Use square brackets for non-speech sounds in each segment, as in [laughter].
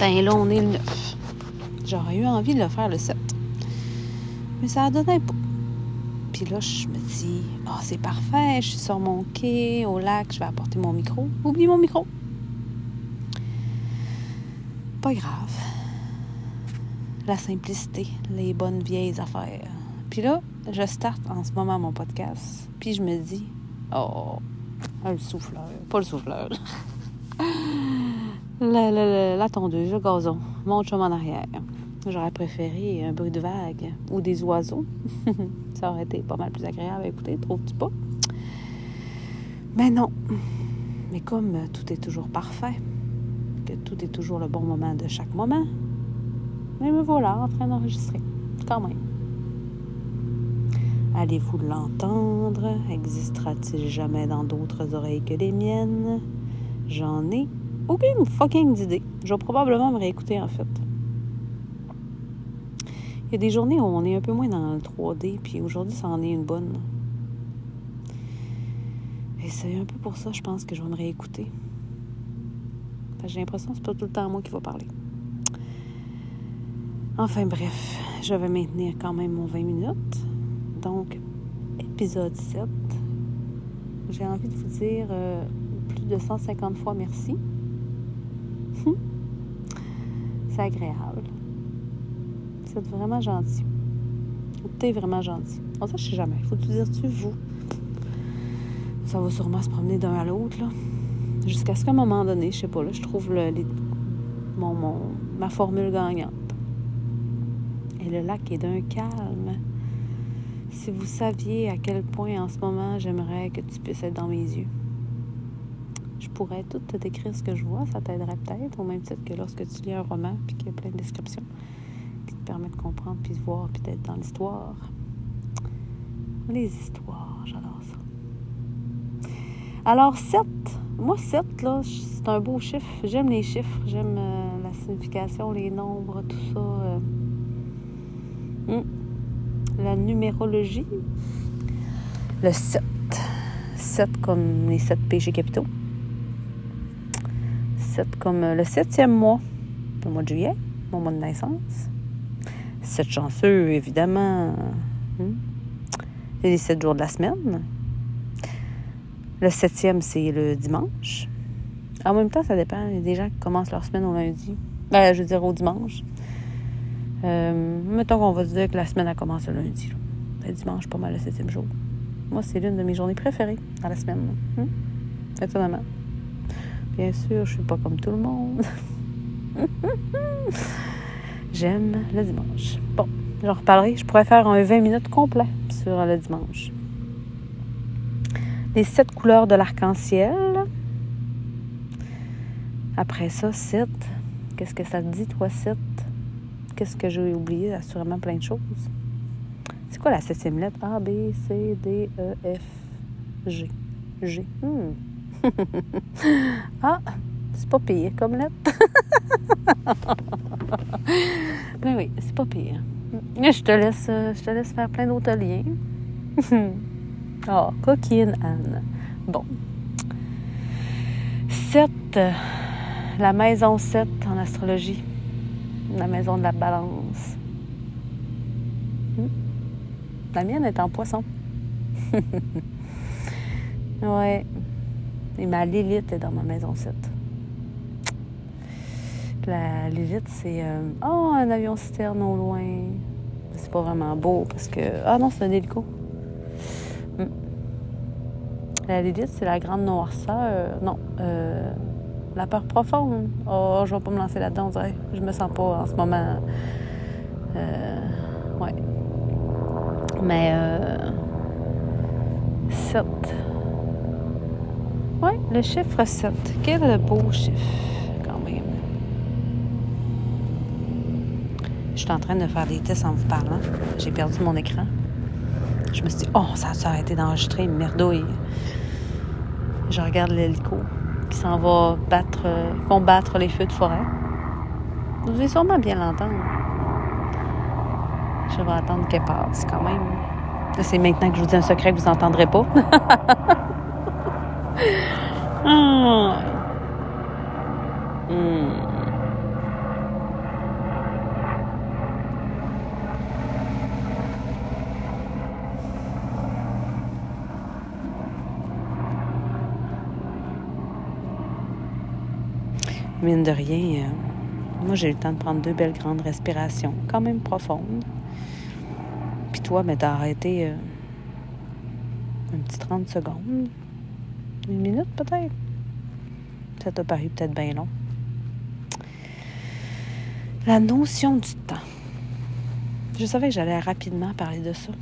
Là, on est le 9. J'aurais eu envie de le faire le 7. Mais ça donné pas. Puis là, je me dis, oh, c'est parfait, je suis sur mon quai, au lac, je vais apporter mon micro. Oublie mon micro. Pas grave. La simplicité, les bonnes vieilles affaires. Puis là, je starte en ce moment mon podcast. Puis je me dis, oh, le souffleur, pas le souffleur. [laughs] la, la, la, tondeuse, le gazon, mon chum en arrière. J'aurais préféré un bruit de vague ou des oiseaux. [laughs] Ça aurait été pas mal plus agréable à écouter, trouves-tu pas? Mais non. Mais comme tout est toujours parfait, que tout est toujours le bon moment de chaque moment, mais me voilà en train d'enregistrer, quand même. Allez-vous l'entendre? Existera-t-il jamais dans d'autres oreilles que les miennes? J'en ai aucune fucking idée. Je vais probablement me réécouter en fait. Il y a des journées où on est un peu moins dans le 3D, puis aujourd'hui, ça en est une bonne. Et c'est un peu pour ça, je pense, que je vais me réécouter. J'ai l'impression que c'est pas tout le temps moi qui va parler. Enfin bref, je vais maintenir quand même mon 20 minutes. Donc, épisode 7. J'ai envie de vous dire euh, plus de 150 fois merci. C'est agréable. C'est vraiment gentil. T'es vraiment gentil. En ça, je sais jamais. Faut-tu dire-tu, vous? Ça va sûrement se promener d'un à l'autre, là. Jusqu'à ce qu'à un moment donné, je sais pas, là, je trouve le, mon, ma formule gagnante. Et le lac est d'un calme. Si vous saviez à quel point en ce moment j'aimerais que tu puisses être dans mes yeux. Pourrais tout te décrire ce que je vois, ça t'aiderait peut-être, au même titre que lorsque tu lis un roman puis qu'il y a plein de descriptions permet de comprendre, puis de voir, puis d'être dans l'histoire. Les histoires, j'adore ça. Alors, 7, moi, 7, là, c'est un beau chiffre. J'aime les chiffres, j'aime euh, la signification, les nombres, tout ça. Euh. Hmm. La numérologie. Le 7. 7 comme les 7 péchés capitaux. 7 comme le septième mois, le mois de juillet, mon mois de naissance. Sept chanceux, évidemment. Hmm? C'est les sept jours de la semaine. Le septième, c'est le dimanche. En même temps, ça dépend. Il y a des gens qui commencent leur semaine au lundi. Ben, je veux dire au dimanche. Euh, mettons qu'on va se dire que la semaine a commencé le lundi. Le dimanche, pas mal le septième jour. Moi, c'est l'une de mes journées préférées dans la semaine. Étonnamment. Bien sûr, je suis pas comme tout le monde. J'aime le dimanche. Bon, j'en reparlerai. Je pourrais faire un 20 minutes complet sur le dimanche. Les sept couleurs de l'arc-en-ciel. Après ça, sept. Qu'est-ce que ça te dit, toi, sept? Qu'est-ce que j'ai oublié? Assurément plein de choses. C'est quoi la septième lettre? A, B, C, D, E, F, G. G. Hmm. [laughs] ah, c'est pas pire comme lettre. [laughs] ben oui, c'est pas pire. Je te laisse, je te laisse faire plein d'autres liens. oh, [laughs] coquine Anne. Bon. 7. La maison 7 en astrologie. La maison de la balance. Hmm. La mienne est en poisson. ouais. Et ma Lilith est dans ma maison 7. La Lilith, c'est euh, oh, un avion citerne au loin. C'est pas vraiment beau parce que. Ah non, c'est un hélico. Hmm. La Lilith, c'est la grande noirceur. non. Euh, la peur profonde. Oh, je vais pas me lancer là-dedans. Je me sens pas en ce moment. Euh, ouais. Mais. Euh, 7. Le chiffre 7. Quel beau chiffre. Je suis en train de faire des tests en vous parlant. J'ai perdu mon écran. Je me suis dit, oh, ça a arrêté d'enregistrer, merdouille. Je regarde l'hélico qui s'en va battre, combattre les feux de forêt. Vous devez sûrement bien l'entendre. Je vais attendre qu'elle passe quand même. C'est maintenant que je vous dis un secret que vous n'entendrez pas. [laughs] Mm. Mine de rien, euh, moi j'ai eu le temps de prendre deux belles grandes respirations, quand même profondes. Puis toi, mais t'as arrêté euh, un petit 30 secondes une minute peut-être? Ça t'a paru peut-être bien long. La notion du temps. Je savais que j'allais rapidement parler de ça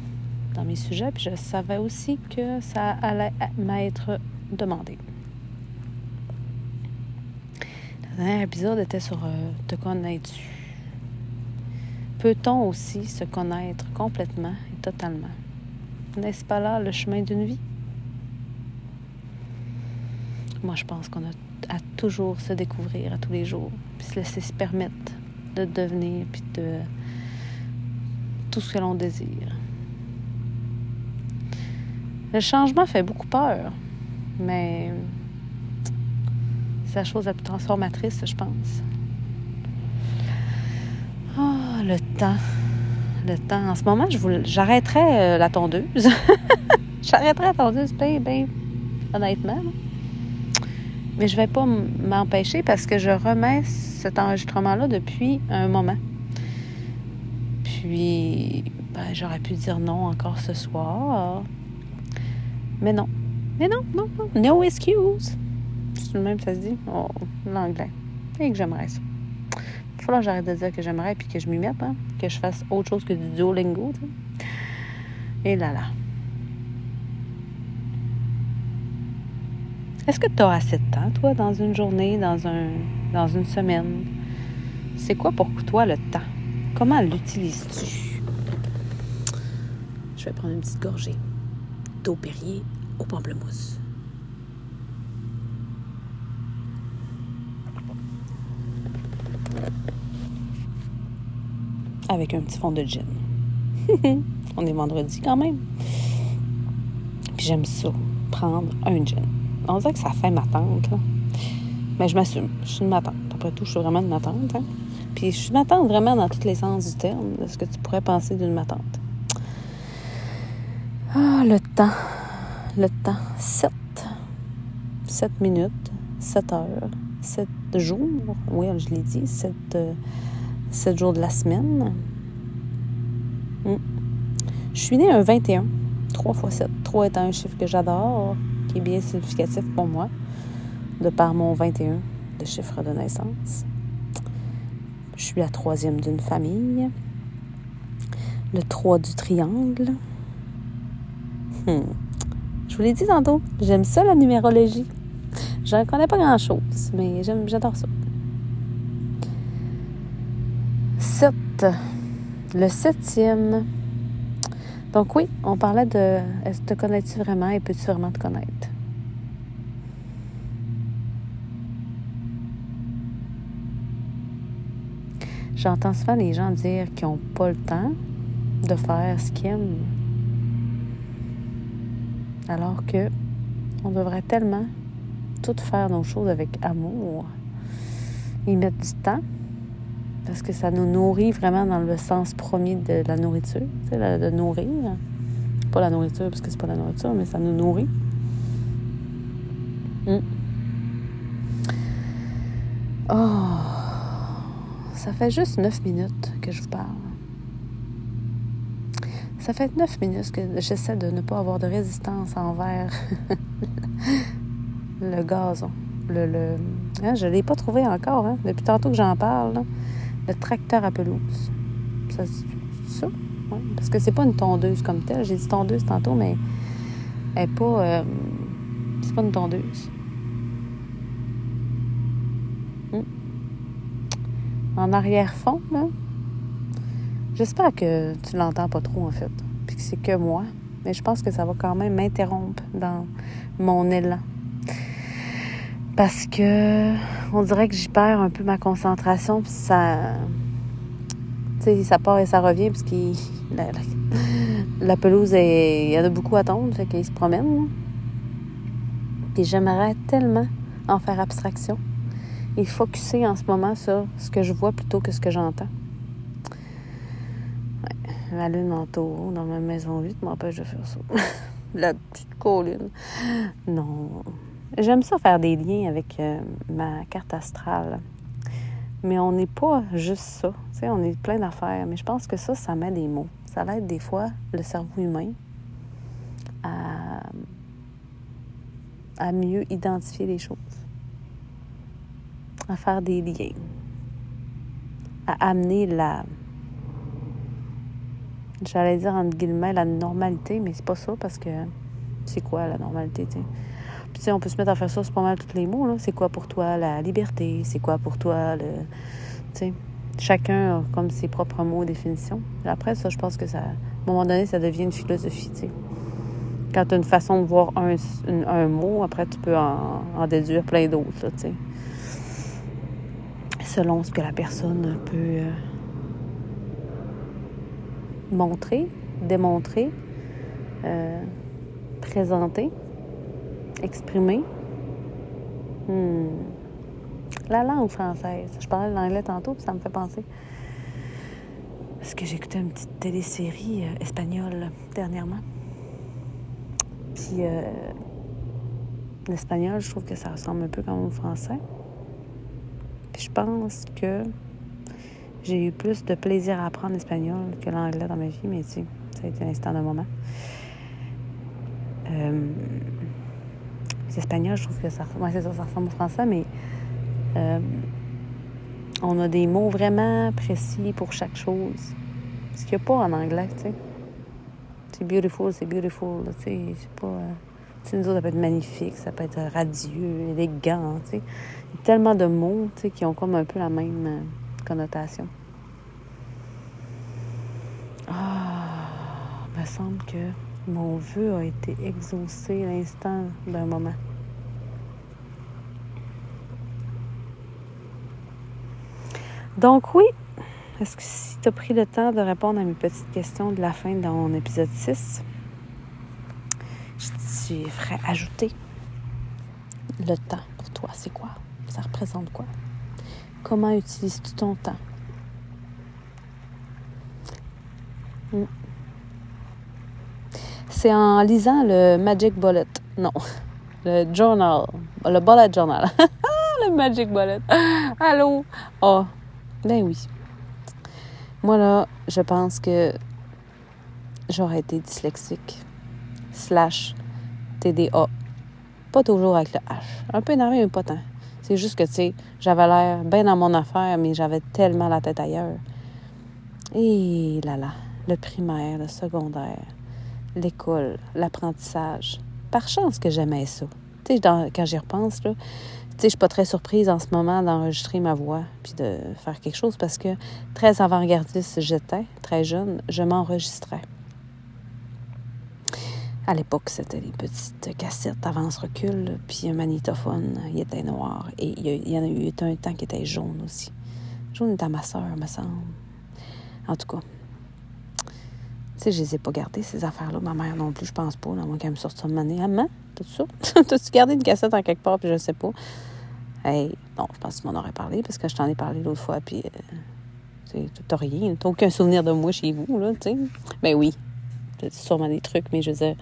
dans mes sujets, puis je savais aussi que ça allait m'être demandé. Le dernier épisode était sur euh, Te connais-tu? Peut-on aussi se connaître complètement et totalement? N'est-ce pas là le chemin d'une vie? Moi, je pense qu'on a à toujours se découvrir à tous les jours, puis se laisser se permettre de devenir, puis de tout ce que l'on désire. Le changement fait beaucoup peur, mais c'est la chose la plus transformatrice, je pense. Oh, le temps. Le temps. En ce moment, je j'arrêterais euh, la tondeuse. [laughs] j'arrêterais la tondeuse, bien, bien, honnêtement. Mais je vais pas m'empêcher parce que je remets cet enregistrement-là depuis un moment. Puis, ben, j'aurais pu dire non encore ce soir. Mais non. Mais non, non, non. No excuse. C'est le même, ça se dit. Oh, l'anglais. Et que j'aimerais ça. Il faut que j'arrête de dire que j'aimerais puis que je m'y mette, hein? que je fasse autre chose que du Duolingo. Et là là. Est-ce que tu as assez de temps, toi, dans une journée, dans, un, dans une semaine? C'est quoi pour toi le temps? Comment l'utilises-tu? Je vais prendre une petite gorgée d'eau Perrier au pamplemousse. Avec un petit fond de gin. [laughs] On est vendredi quand même. Puis j'aime ça, prendre un gin. On dirait que ça fait ma tante, Mais je m'assume. Je suis une matante. Après tout, je suis vraiment une matante. Hein. Puis je suis une matante vraiment dans tous les sens du terme, de ce que tu pourrais penser d'une matante. Ah, le temps. Le temps. 7. 7 minutes, 7 heures, 7 jours. Oui, je l'ai dit, 7, 7 euh, jours de la semaine. Hmm. Je suis née un 21. 3 fois 7. 3 étant un chiffre que j'adore bien significatif pour moi, de par mon 21 de chiffre de naissance. Je suis la troisième d'une famille. Le 3 du triangle. Hmm. Je vous l'ai dit tantôt, j'aime ça la numérologie. Je ne connais pas grand-chose, mais j'adore ça. 7. Le septième donc oui, on parlait de est-ce que te connais-tu vraiment et peux-tu vraiment te connaître? J'entends souvent les gens dire qu'ils n'ont pas le temps de faire ce qu'ils aiment. Alors que on devrait tellement tout faire nos choses avec amour. Y mettre du temps parce que ça nous nourrit vraiment dans le sens premier de la nourriture, tu sais, de nourrir. Pas la nourriture, parce que c'est pas la nourriture, mais ça nous nourrit. Hmm. Oh, ça fait juste neuf minutes que je vous parle. Ça fait neuf minutes que j'essaie de ne pas avoir de résistance envers [laughs] le gazon. Le, le... Hein, je ne l'ai pas trouvé encore, hein, depuis tantôt que j'en parle le tracteur à pelouse. Ça, ça? Parce que c'est pas une tondeuse comme telle. J'ai dit tondeuse tantôt, mais elle n'est pas. Euh, c'est pas une tondeuse. Hmm. En arrière-fond, là. J'espère que tu l'entends pas trop, en fait. Puis que c'est que moi. Mais je pense que ça va quand même m'interrompre dans mon élan. Parce que on dirait que j'y perds un peu ma concentration, puis ça. Tu ça part et ça revient, parce la, pelouse, il y en a beaucoup à tondre, fait qu'il se promène. Puis j'aimerais tellement en faire abstraction et focuser en ce moment sur ce que je vois plutôt que ce que j'entends. Ouais, la lune en taureau dans ma maison 8 m'empêche de faire ça. [laughs] la petite colline. Non, J'aime ça faire des liens avec euh, ma carte astrale. Mais on n'est pas juste ça. On est plein d'affaires. Mais je pense que ça, ça met des mots. Ça aide des fois le cerveau humain à, à mieux identifier les choses, à faire des liens, à amener la, j'allais dire entre guillemets la normalité, mais c'est pas ça parce que c'est quoi la normalité. Puis on peut se mettre à faire ça, c'est pas mal tous les mots. C'est quoi pour toi la liberté? C'est quoi pour toi le. Tu sais, chacun a comme ses propres mots définitions. Après, ça, je pense que ça. À un moment donné, ça devient une philosophie. Quand tu as une façon de voir un, un, mot, après, tu peux en, en déduire plein d'autres. Selon ce que la personne peut. Euh, montrer, démontrer, euh, présenter, exprimer. Hmm. La langue française. Je parlais de l'anglais tantôt, puis ça me fait penser. Parce que j'écoutais une petite télésérie euh, espagnole dernièrement. Puis euh, l'espagnol, je trouve que ça ressemble un peu comme au français. Puis je pense que j'ai eu plus de plaisir à apprendre l'espagnol que l'anglais dans ma vie, mais tu sais, ça a été l'instant d'un moment. Euh, l'espagnol, je trouve que ça, ouais, ça, ça ressemble au français, mais euh, on a des mots vraiment précis pour chaque chose. Ce qu'il n'y a pas en anglais, tu sais. C'est beautiful, c'est beautiful, tu sais. C'est pas. Euh, tu sais, nous autres, ça peut être magnifique, ça peut être radieux, élégant, tu sais. Il y a tellement de mots, tu sais, qui ont comme un peu la même euh, connotation. Ah, il me semble que mon vœu a été exaucé l'instant d'un moment. Donc oui, est-ce que si tu as pris le temps de répondre à mes petites questions de la fin dans mon épisode 6, je ferais ajouter le temps pour toi. C'est quoi? Ça représente quoi? Comment utilises-tu ton temps? C'est en lisant le Magic Bullet. Non, le journal. Le bullet journal. [laughs] le Magic Bullet. Allô? Oh, ben oui. Moi, là, je pense que j'aurais été dyslexique. Slash TDA. Pas toujours avec le H. Un peu énervé, mais pas tant. C'est juste que, tu sais, j'avais l'air bien dans mon affaire, mais j'avais tellement la tête ailleurs. Et là là, le primaire, le secondaire, l'école, l'apprentissage. Par chance que j'aimais ça. Tu sais, quand j'y repense, là, tu sais, je suis pas très surprise en ce moment d'enregistrer ma voix puis de faire quelque chose parce que très avant-gardiste j'étais, très jeune, je m'enregistrais. À l'époque, c'était des petites cassettes avance-recul, puis un magnétophone, il était noir. Et il y en a eu un temps qui était jaune aussi. Jaune était à ma soeur, me semble. En tout cas, sais, je les ai pas gardées, ces affaires-là. Ma mère non plus, je pense pas. Dans moins qu'elle me sorte ça de main. Maman, tout ça? [laughs] T'as-tu gardé une cassette en quelque part, puis je sais pas? Hey, non, je pense tu m'en aurais parlé, parce que je t'en ai parlé l'autre fois, puis... Euh, t'as rien, t'as aucun souvenir de moi chez vous, là, tu sais. Ben oui, sûrement des trucs, mais je veux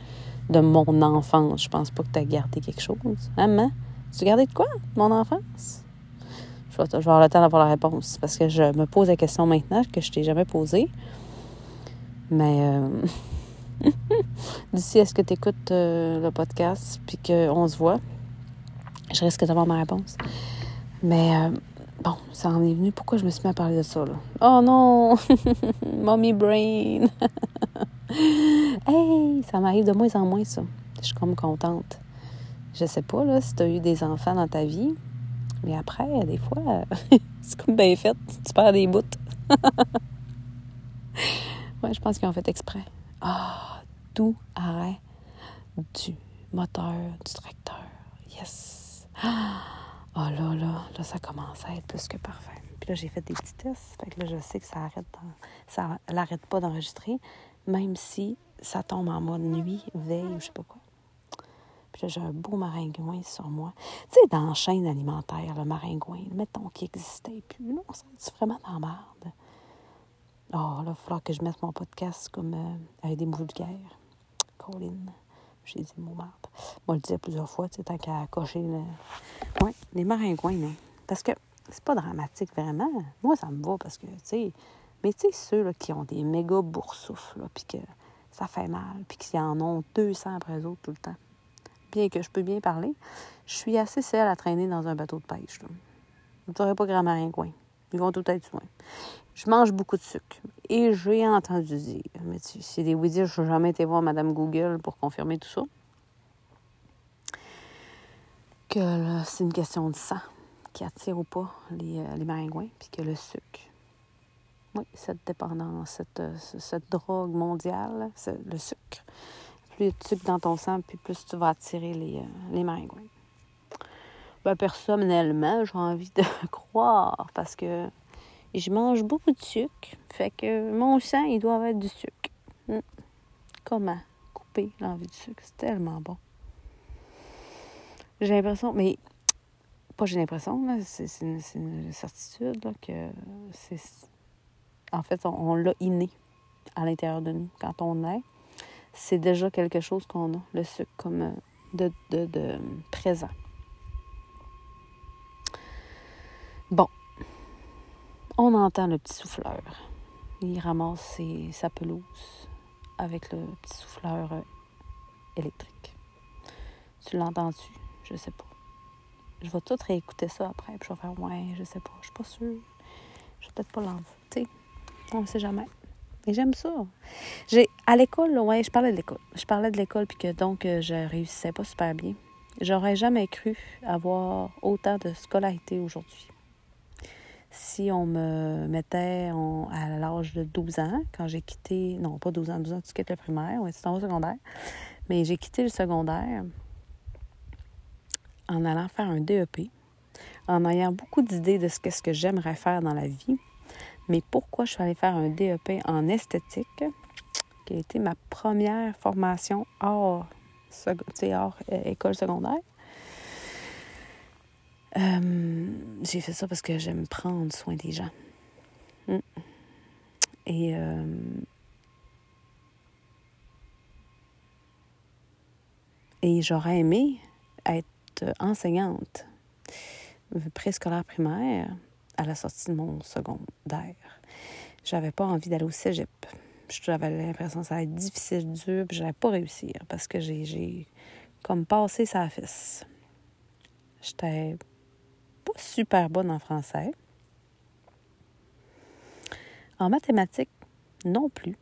de mon enfance, je pense pas que t'as gardé quelque chose. Maman, tu gardé de quoi, mon enfance? Je vais, je vais avoir le temps d'avoir la réponse, parce que je me pose la question maintenant que je t'ai jamais posée. Mais euh, [laughs] d'ici est ce que tu écoutes euh, le podcast puis qu'on se voit, je risque d'avoir ma réponse. Mais euh, bon, ça en est venu. Pourquoi je me suis mis à parler de ça, là? Oh non! [laughs] Mommy brain! [laughs] hey! Ça m'arrive de moins en moins, ça. Je suis comme contente. Je sais pas, là, si tu as eu des enfants dans ta vie. Mais après, des fois, c'est comme bien fait. Tu perds des bouts. Je pense qu'ils ont fait exprès. Ah, tout arrêt du moteur du tracteur. Yes! Ah, oh là, là, là, ça commence à être plus que parfait. Puis là, j'ai fait des petits tests. Fait que là, je sais que ça arrête ça l'arrête pas d'enregistrer, même si ça tombe en mode nuit, veille ou je sais pas quoi. Puis là, j'ai un beau maringouin sur moi. Tu sais, dans la chaîne alimentaire, le maringouin, mettons qu'il existait plus. Non, c'est vraiment dans merde. Oh, là, il va falloir que je mette mon podcast comme euh, avec des mots vulgaires. Colin. J'ai dit mots merde. Moi, je le disais plusieurs fois, tu sais, tant qu'à cocher le... Ouais, les maringouins, là. Parce que c'est pas dramatique vraiment. Moi, ça me va parce que, tu sais, mais tu sais, ceux là, qui ont des méga boursoufles, puis que ça fait mal, puis qu'ils en ont 200 après eux autres tout le temps. Bien que je peux bien parler, je suis assez seule à traîner dans un bateau de pêche. Là. N'aurez pas grand rien coin. Ils vont tout être soin. Je mange beaucoup de sucre. Et j'ai entendu dire, mais c'est des oui dire, je n'ai jamais été voir Madame Google pour confirmer tout ça, que c'est une question de sang qui attire ou pas les, euh, les maringouins, puis que le sucre, oui, cette dépendance, cette, euh, cette drogue mondiale, le sucre. Plus il y a de sucre dans ton sang, puis plus tu vas attirer les, euh, les maringouins. Personnellement, j'ai envie de [laughs] croire parce que je mange beaucoup de sucre. Fait que mon sang, il doit avoir du sucre. Hmm. Comment couper l'envie de sucre? C'est tellement bon. J'ai l'impression, mais pas j'ai l'impression, c'est une, certitude que c'est. En fait, on, l'a inné à l'intérieur de nous. Quand on est, c'est déjà quelque chose qu'on a, le sucre comme euh, de présent. Bon, on entend le petit souffleur. Il ramasse sa pelouse avec le petit souffleur euh, électrique. Tu l'entends-tu? Je sais pas. Je vais tout réécouter ça après, puis je vais faire, ouais, je sais pas, je suis pas sûre. Je vais peut-être pas l'entendre. Tu sais, on ne sait jamais. Et j'aime ça. J'ai, à l'école, ouais, je parlais de l'école. Je parlais de l'école, puis que donc, euh, je réussissais pas super bien. J'aurais jamais cru avoir autant de scolarité aujourd'hui si on me mettait à l'âge de 12 ans, quand j'ai quitté, non pas 12 ans, 12 ans, tu quittes le primaire, on était en secondaire, mais j'ai quitté le secondaire en allant faire un DEP, en ayant beaucoup d'idées de ce qu'est-ce que j'aimerais faire dans la vie, mais pourquoi je suis allée faire un DEP en esthétique, qui a été ma première formation hors, hors euh, école secondaire? Euh, j'ai fait ça parce que j'aime prendre soin des gens. Mm. Et euh, et j'aurais aimé être enseignante préscolaire primaire à la sortie de mon secondaire. J'avais pas envie d'aller au cégep. J'avais l'impression que ça allait être difficile, dur, puis j'allais pas réussir parce que j'ai comme passé sa fesse. J'étais pas super bonne en français. En mathématiques, non plus.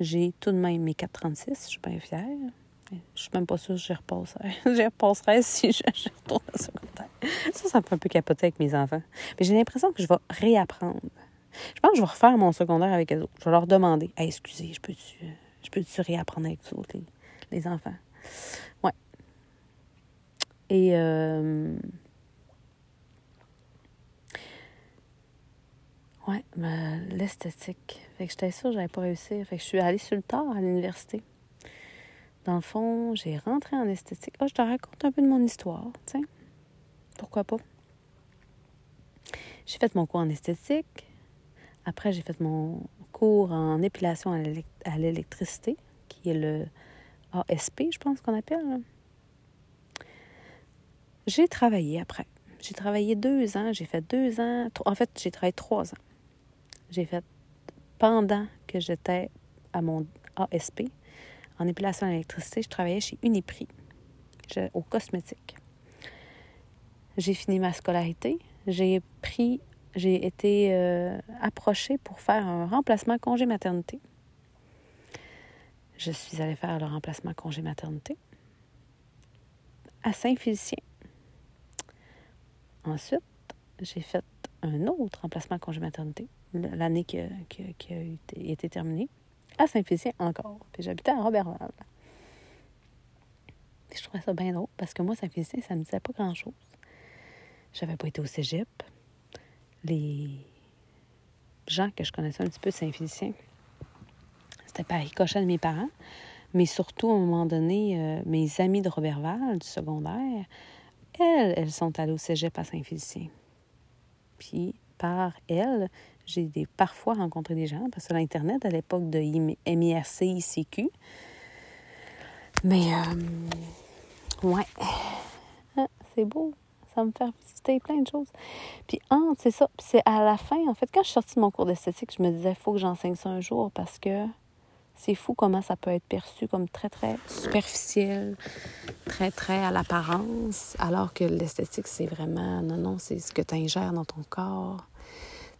J'ai tout de même mes 4,36, je suis bien fière. Je suis même pas sûre que j'y repasserai. [laughs] j'y repasserai si je, retourne au secondaire. Ça, ça me fait un peu capoter avec mes enfants. Mais j'ai l'impression que je vais réapprendre. Je pense que je vais refaire mon secondaire avec eux autres. Je vais leur demander excusez, je peux-tu je peux réapprendre avec vous autres, les, enfants? Ouais. Et euh, Oui, l'esthétique. Fait que j'étais sûre que j'allais pas réussir. Fait que je suis allée sur le tard à l'université. Dans le fond, j'ai rentré en esthétique. Ah, je te raconte un peu de mon histoire, tiens. Pourquoi pas? J'ai fait mon cours en esthétique. Après, j'ai fait mon cours en épilation à l'électricité, qui est le ASP, je pense qu'on appelle. J'ai travaillé après. J'ai travaillé deux ans. J'ai fait deux ans. En fait, j'ai travaillé trois ans j'ai fait pendant que j'étais à mon ASP en épilation à l'électricité. Je travaillais chez Uniprix, au cosmétique. J'ai fini ma scolarité. J'ai pris, j'ai été euh, approchée pour faire un remplacement congé maternité. Je suis allée faire le remplacement congé maternité à Saint-Félicien. Ensuite, j'ai fait un autre remplacement congé maternité l'année qui, a été, terminée, à Saint-Félicien encore. Puis j'habitais à Robertval. je trouvais ça bien drôle parce que moi, Saint-Félicien, ça ne me disait pas grand-chose. J'avais pas été au cégep. Les gens que je connaissais un petit peu de Saint-Félicien, c'était Paris Cochin de mes parents. Mais surtout, à un moment donné, euh, mes amis de Robertval, du secondaire, elles, elles sont allées au cégep à Saint-Félicien. Puis, par elles, j'ai parfois rencontré des gens, parce que l'Internet, à l'époque de MIRC, ICQ. Mais, euh, ouais, ah, c'est beau. ça me fait visiter plein de choses. Puis, entre, c'est ça. Puis c'est à la fin, en fait, quand je suis sortie de mon cours d'esthétique, je me disais, il faut que j'enseigne ça un jour parce que c'est fou comment ça peut être perçu comme très, très superficiel, très, très à l'apparence, alors que l'esthétique, c'est vraiment, non, non, c'est ce que tu ingères dans ton corps.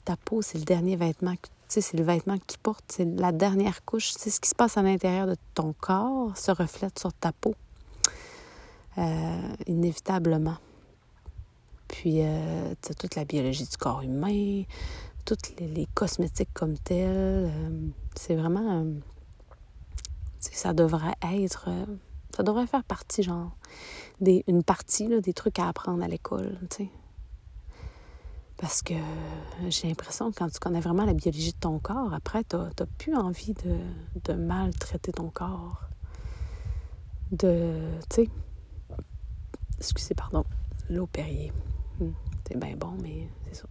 Ta peau, c'est le dernier vêtement que c'est le vêtement que tu portes, c'est la dernière couche. C'est ce qui se passe à l'intérieur de ton corps se reflète sur ta peau, euh, inévitablement. Puis, euh, toute la biologie du corps humain, toutes les, cosmétiques comme tels. Euh, c'est vraiment ça devrait être. Euh, ça devrait faire partie, genre, des, une partie des trucs à apprendre à l'école, tu sais. Parce que j'ai l'impression que quand tu connais vraiment la biologie de ton corps, après, tu n'as plus envie de, de maltraiter ton corps. De. Tu sais. Excusez, pardon. L'eau Perrier. Hmm, c'est bien bon, mais c'est ça.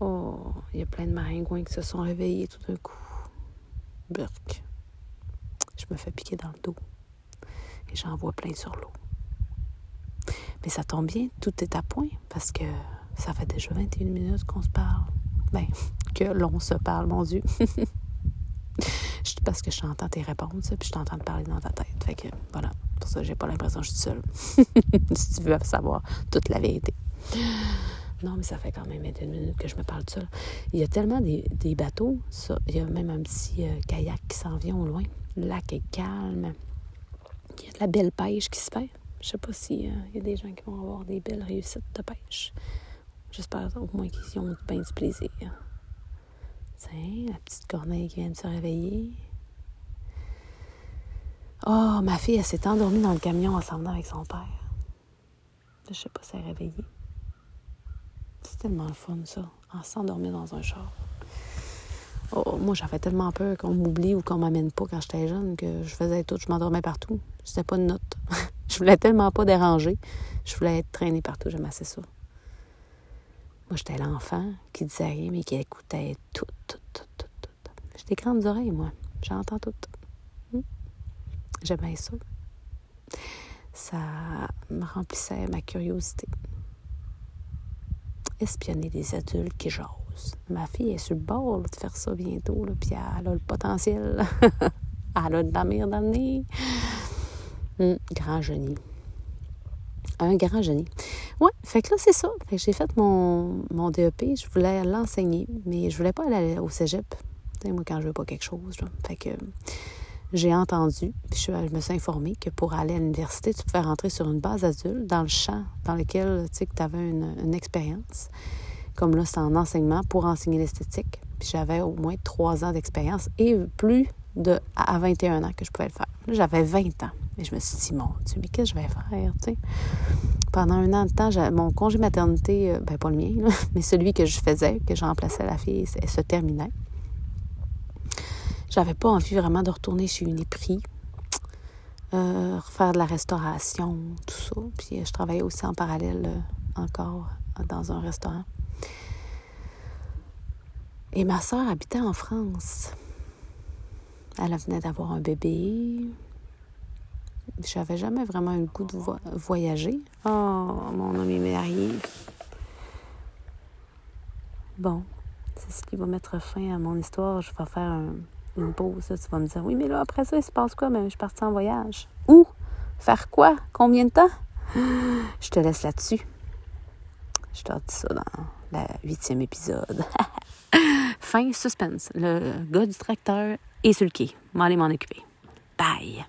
Oh, il y a plein de maringouins qui se sont réveillés tout d'un coup. Burk je me fais piquer dans le dos. Et j'en vois plein sur l'eau. Mais ça tombe bien, tout est à point parce que ça fait déjà 21 minutes qu'on se parle. Ben, que l'on se parle, mon Dieu. [laughs] parce que je t'entends tes réponses, puis je t'entends te parler dans ta tête. Fait que voilà, pour ça, j'ai pas l'impression que je suis seule. [laughs] si tu veux savoir toute la vérité. Non, mais ça fait quand même 21 minutes que je me parle de ça. Il y a tellement des, bateaux, ça. Il y a même un petit euh, kayak qui s'en vient au loin. Le lac est calme. Il y a de la belle pêche qui se fait. Je sais pas s'il euh, y a des gens qui vont avoir des belles réussites de pêche. J'espère au moins qu'ils ont bien du plaisir. Tiens, la petite corneille qui vient de se réveiller. Oh, ma fille, elle s'est endormie dans le camion en s'en avec son père. Je sais pas si elle est réveillée. C'est tellement le fun, ça, en s'endormir dans un char. Oh, moi, j'avais tellement peur qu'on m'oublie ou qu'on m'amène pas quand j'étais jeune que je faisais tout, je m'endormais partout. Je pas de note. [laughs] je voulais tellement pas déranger. Je voulais être traînée partout, j'aimais assez ça. Moi, j'étais l'enfant qui disait rien, mais qui écoutait tout, tout, tout, tout, tout. J'ai des grandes oreilles, moi. J'entends tout. Hmm? J'aimais ça. Ça me remplissait ma curiosité. Espionner des adultes qui jasent. Ma fille est sur le bord de faire ça bientôt, puis elle a le potentiel. [laughs] elle a de l'avenir dans le grand génie. Un grand génie. Ouais, fait que là, c'est ça. Fait que j'ai fait mon, mon DEP. Je voulais l'enseigner, mais je voulais pas aller au cégep. moi, quand je veux pas quelque chose. Fait que j'ai entendu, puis je, me suis informée que pour aller à l'université, tu pouvais rentrer sur une base adulte dans le champ dans lequel tu avais une, une expérience. Comme là, c'est en enseignement pour enseigner l'esthétique. Puis j'avais au moins trois ans d'expérience et plus de à 21 ans que je pouvais le faire. J'avais 20 ans. Et je me suis dit, mon Dieu, mais qu'est-ce que je vais faire? Pendant un an de temps, mon congé maternité, euh, ben pas le mien, [laughs] mais celui que je faisais, que j'emplaçais la fille, elle se terminait. J'avais pas envie vraiment de retourner chez Uniprix, euh, refaire de la restauration, tout ça. Puis euh, je travaillais aussi en parallèle encore dans un restaurant. Et ma soeur habitait en France. Elle venait d'avoir un bébé. J'avais jamais vraiment eu le goût de voyager. Oh, mon ami marié. Bon, c'est ce qui va mettre fin à mon histoire. Je vais faire une pause. Tu vas me dire, oui, mais là, après ça, il se passe quoi? Ben, je suis partie en voyage. Où? Faire quoi? Combien de temps? Je te laisse là-dessus. Je te dis ça dans le huitième épisode. [laughs] fin suspense. Le gars du tracteur est sur le quai. aller m'en occuper. Bye!